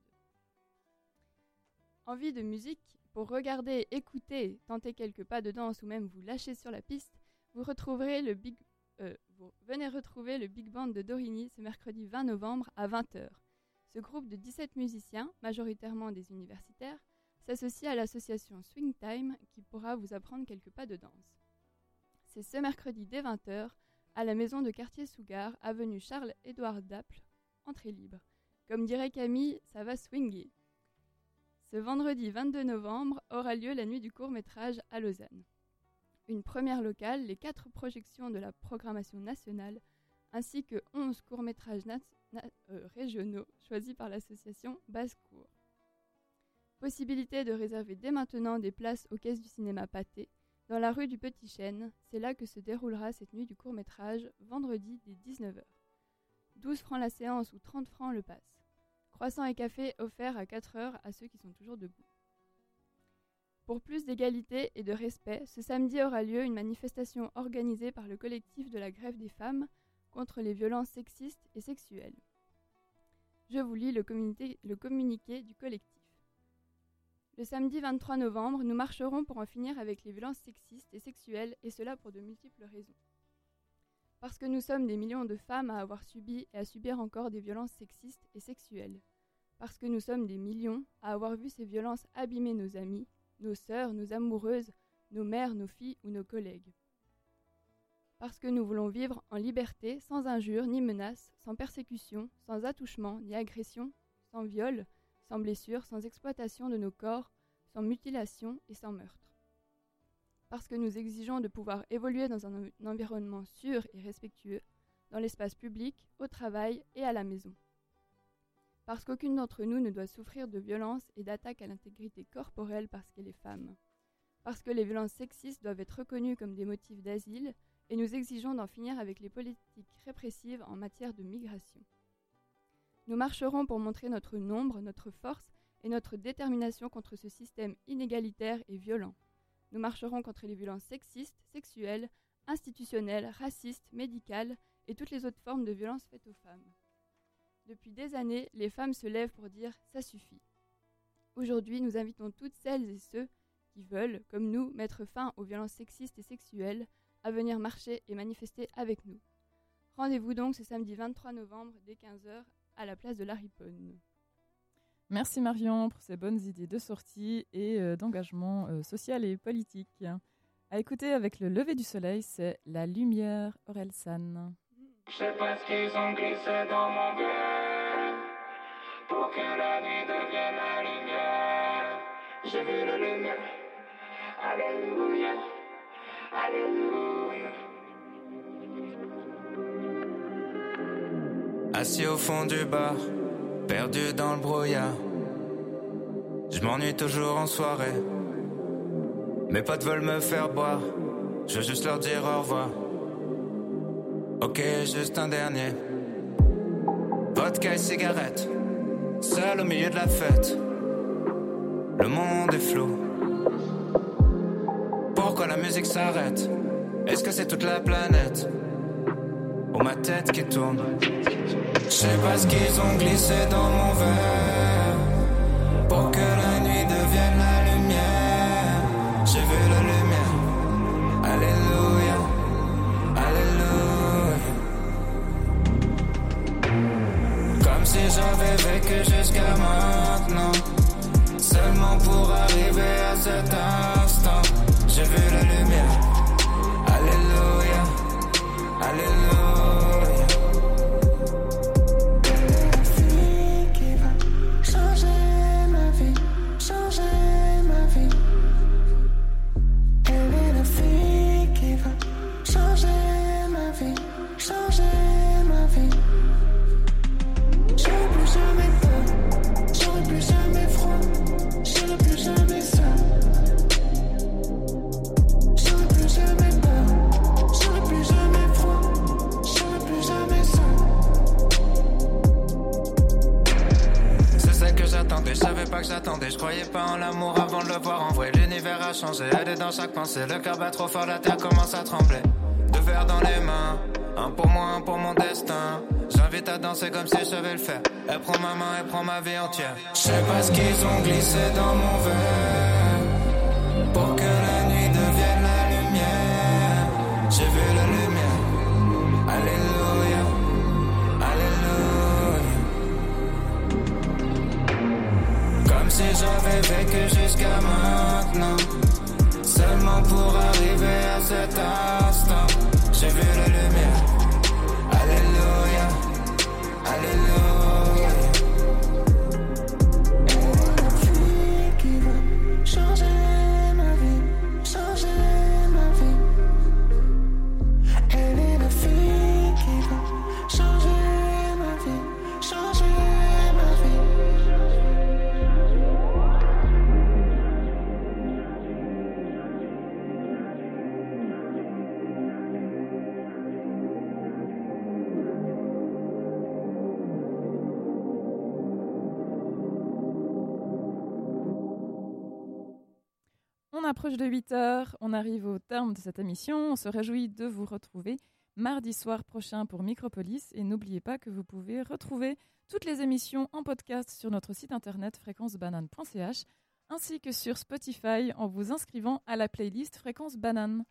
Envie de musique? Pour regarder, écouter, tenter quelques pas de danse ou même vous lâcher sur la piste, vous retrouverez le Big euh, venez retrouver le Big Band de Dorigny ce mercredi 20 novembre à 20h. Ce groupe de 17 musiciens, majoritairement des universitaires, s'associe à l'association Swing Time qui pourra vous apprendre quelques pas de danse. C'est ce mercredi dès 20h à la maison de quartier Sougar, avenue Charles-Édouard Daple, entrée libre. Comme dirait Camille, ça va swinguer. Ce vendredi 22 novembre aura lieu la nuit du court-métrage à Lausanne. Une première locale, les quatre projections de la programmation nationale, ainsi que 11 courts-métrages euh, régionaux choisis par l'association Basse-Cour. Possibilité de réserver dès maintenant des places aux caisses du cinéma Pâté, dans la rue du Petit Chêne, c'est là que se déroulera cette nuit du court-métrage, vendredi dès 19h. 12 francs la séance ou 30 francs le pass. Croissant et café offerts à 4 heures à ceux qui sont toujours debout. Pour plus d'égalité et de respect, ce samedi aura lieu une manifestation organisée par le collectif de la grève des femmes contre les violences sexistes et sexuelles. Je vous lis le communiqué du collectif. Le samedi 23 novembre, nous marcherons pour en finir avec les violences sexistes et sexuelles, et cela pour de multiples raisons. Parce que nous sommes des millions de femmes à avoir subi et à subir encore des violences sexistes et sexuelles. Parce que nous sommes des millions à avoir vu ces violences abîmer nos amis, nos sœurs, nos amoureuses, nos mères, nos filles ou nos collègues. Parce que nous voulons vivre en liberté, sans injures ni menaces, sans persécution, sans attouchement ni agression, sans viol, sans blessure, sans exploitation de nos corps, sans mutilation et sans meurtre. Parce que nous exigeons de pouvoir évoluer dans un, en- un environnement sûr et respectueux, dans l'espace public, au travail et à la maison. Parce qu'aucune d'entre nous ne doit souffrir de violences et d'attaques à l'intégrité corporelle parce qu'elle est femme. Parce que les violences sexistes doivent être reconnues comme des motifs d'asile et nous exigeons d'en finir avec les politiques répressives en matière de migration. Nous marcherons pour montrer notre nombre, notre force et notre détermination contre ce système inégalitaire et violent. Nous marcherons contre les violences sexistes, sexuelles, institutionnelles, racistes, médicales et toutes les autres formes de violences faites aux femmes. Depuis des années, les femmes se lèvent pour dire ⁇ ça suffit ⁇ Aujourd'hui, nous invitons toutes celles et ceux qui veulent, comme nous, mettre fin aux violences sexistes et sexuelles à venir marcher et manifester avec nous. Rendez-vous donc ce samedi 23 novembre dès 15h à la place de la Riponne. Merci Marion pour ces bonnes idées de sortie et euh, d'engagement euh, social et politique. À écouter avec le lever du soleil, c'est La Lumière Orelsan. Je sais pas ce qu'ils ont glissé dans mon cœur pour que la nuit devienne la lumière. J'ai vu la lumière. Alléluia. Alléluia. Assis au fond du bar, perdu dans le brouillard. Je m'ennuie toujours en soirée. Mes potes veulent me faire boire. Je veux juste leur dire au revoir. Ok, juste un dernier. Vodka et cigarette. Seul au milieu de la fête. Le monde est flou. Pourquoi la musique s'arrête? Est-ce que c'est toute la planète? Ma tête qui tourne Je sais pas ce qu'ils ont glissé dans mon verre. Pour que la nuit devienne la lumière. J'ai vu la lumière. Alléluia. Alléluia. Comme si j'avais vécu jusqu'à maintenant. Seulement pour arriver à cet instant. Dans chaque pensée. Le cœur bat trop fort, la terre commence à trembler. Deux verres dans les mains, un pour moi, un pour mon destin. J'invite à danser comme si je savais le faire. Elle prend ma main, elle prend ma vie entière. Je sais pas ce qu'ils ont glissé dans mon verre. Pour que la nuit devienne la lumière. J'ai vu la lumière. Alléluia. Alléluia. Comme si j'avais vécu jusqu'à maintenant. Seulement pour arriver à cet instant. De 8 heures, on arrive au terme de cette émission. On se réjouit de vous retrouver mardi soir prochain pour Micropolis. Et n'oubliez pas que vous pouvez retrouver toutes les émissions en podcast sur notre site internet fréquencebanane.ch ainsi que sur Spotify en vous inscrivant à la playlist Fréquence Banane.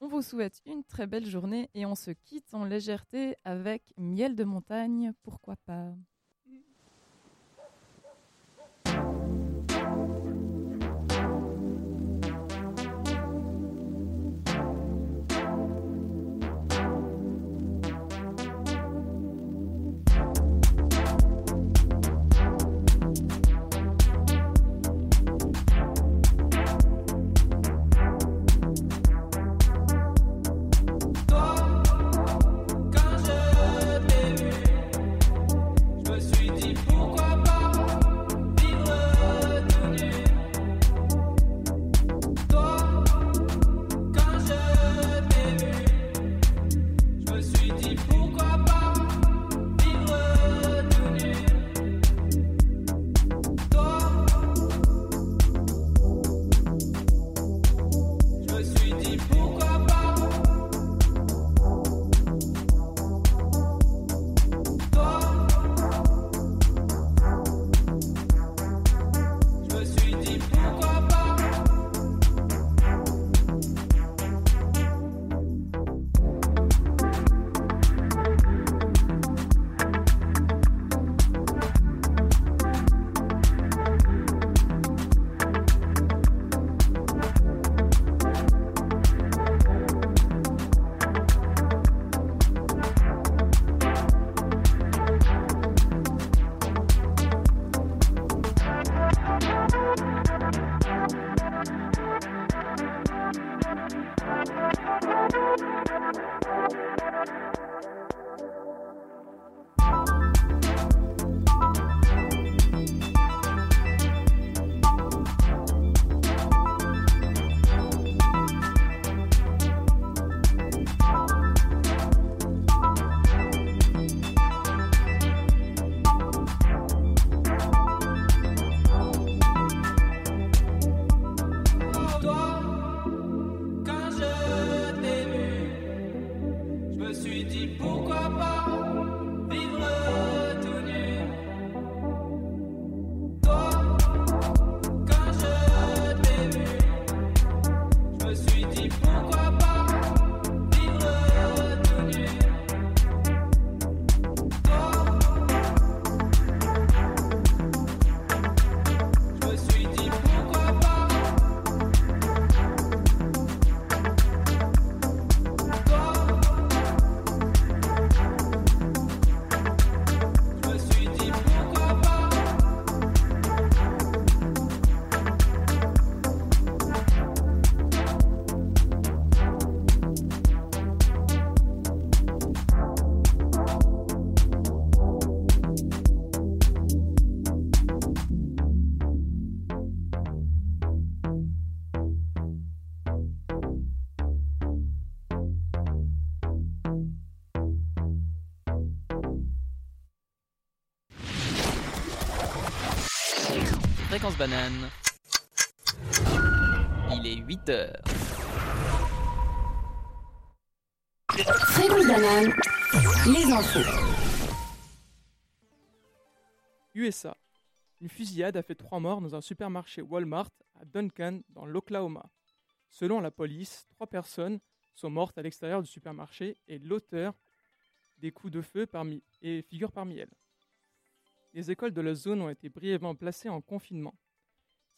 On vous souhaite une très belle journée et on se quitte en légèreté avec Miel de montagne, pourquoi pas? Fréquence banane. Il est 8 heures. Fréquence banane, les infos. USA. Une fusillade a fait trois morts dans un supermarché Walmart à Duncan, dans l'Oklahoma. Selon la police, trois personnes sont mortes à l'extérieur du supermarché et l'auteur des coups de feu parmi, et figure parmi elles. Les écoles de la zone ont été brièvement placées en confinement.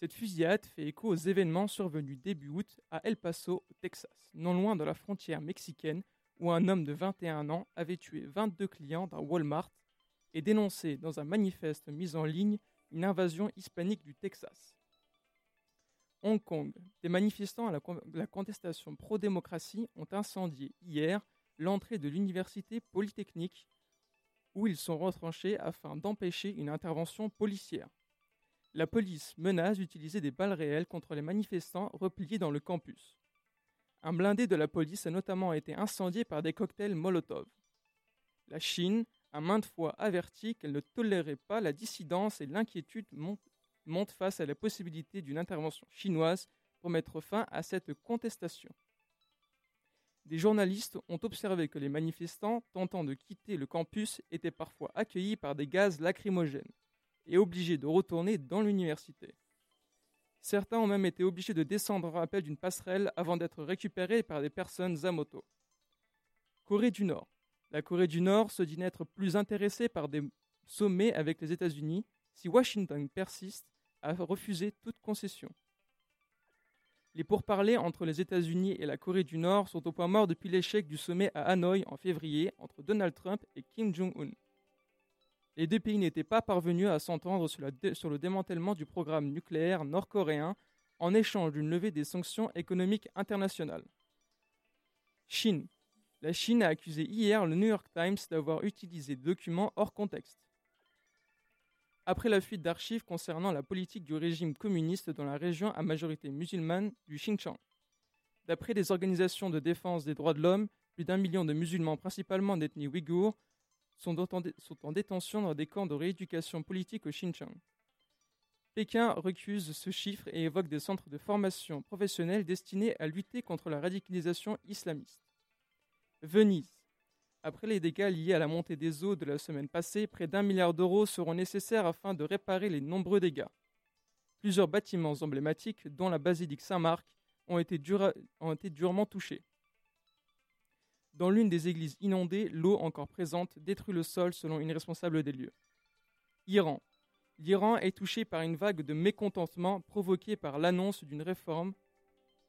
Cette fusillade fait écho aux événements survenus début août à El Paso, au Texas, non loin de la frontière mexicaine, où un homme de 21 ans avait tué 22 clients d'un Walmart et dénoncé dans un manifeste mis en ligne une invasion hispanique du Texas. Hong Kong, des manifestants à la, la contestation pro-démocratie ont incendié hier l'entrée de l'université polytechnique où ils sont retranchés afin d'empêcher une intervention policière. La police menace d'utiliser des balles réelles contre les manifestants repliés dans le campus. Un blindé de la police a notamment été incendié par des cocktails Molotov. La Chine a maintes fois averti qu'elle ne tolérait pas la dissidence et l'inquiétude monte, face à la possibilité d'une intervention chinoise pour mettre fin à cette contestation. Des journalistes ont observé que les manifestants tentant de quitter le campus étaient parfois accueillis par des gaz lacrymogènes et obligés de retourner dans l'université. Certains ont même été obligés de descendre en rappel d'une passerelle avant d'être récupérés par des personnes à moto. Corée du Nord. La Corée du Nord se dit n'être plus intéressée par des sommets avec les États-Unis si Washington persiste à refuser toute concession. Les pourparlers entre les États-Unis et la Corée du Nord sont au point mort depuis l'échec du sommet à Hanoï en février entre Donald Trump et Kim Jong-un. Les deux pays n'étaient pas parvenus à s'entendre sur, le démantèlement du programme nucléaire nord-coréen en échange d'une levée des sanctions économiques internationales. Chine. La Chine a accusé hier le New York Times d'avoir utilisé des documents hors contexte. Après la fuite d'archives concernant la politique du régime communiste dans la région à majorité musulmane du Xinjiang. D'après des organisations de défense des droits de l'homme, plus d'un million de musulmans, principalement d'ethnie ouïghour, sont en, sont en détention dans des camps de rééducation politique au Xinjiang. Pékin recuse ce chiffre et évoque des centres de formation professionnelle destinés à lutter contre la radicalisation islamiste. Venise. Après les dégâts liés à la montée des eaux de la semaine passée, près d'un milliard d'euros seront nécessaires afin de réparer les nombreux dégâts. Plusieurs bâtiments emblématiques, dont la basilique Saint-Marc, ont, été durement touchés. Dans l'une des églises inondées, l'eau encore présente détruit le sol selon une responsable des lieux. Iran. L'Iran est touché par une vague de mécontentement provoquée par l'annonce d'une réforme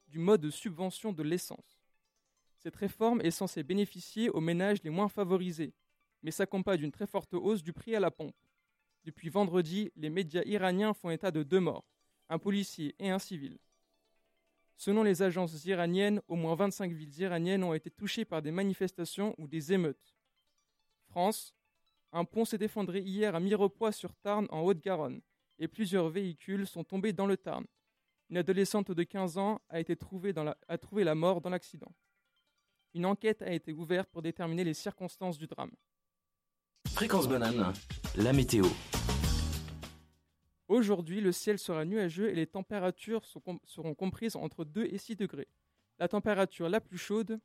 du mode de subvention de l'essence. Cette réforme est censée bénéficier aux ménages les moins favorisés, mais s'accompagne d'une très forte hausse du prix à la pompe. Depuis vendredi, les médias iraniens font état de deux morts, un policier et un civil. Selon les agences iraniennes, au moins 25 villes iraniennes ont été touchées par des manifestations ou des émeutes. France, un pont s'est effondré hier à Mirepoix sur Tarn en Haute-Garonne et plusieurs véhicules sont tombés dans le Tarn. Une adolescente de 15 ans a, été trouvée a trouvé la mort dans l'accident. Une enquête a été ouverte pour déterminer les circonstances du drame. Fréquence banane, la météo. Aujourd'hui, le ciel sera nuageux et les températures seront comprises entre 2 et 6 degrés. La température la plus chaude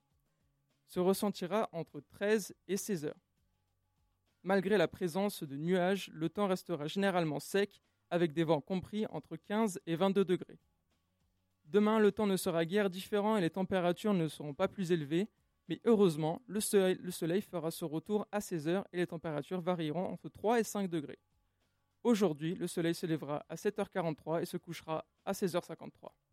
se ressentira entre 13 et 16 heures. Malgré la présence de nuages, le temps restera généralement sec avec des vents compris entre 15 et 22 degrés. Demain, le temps ne sera guère différent et les températures ne seront pas plus élevées, mais heureusement, le soleil, le soleil fera son retour à 16 heures et les températures varieront entre 3 et 5 degrés. Aujourd'hui, le soleil se lèvera à 7h43 et se couchera à 16h53.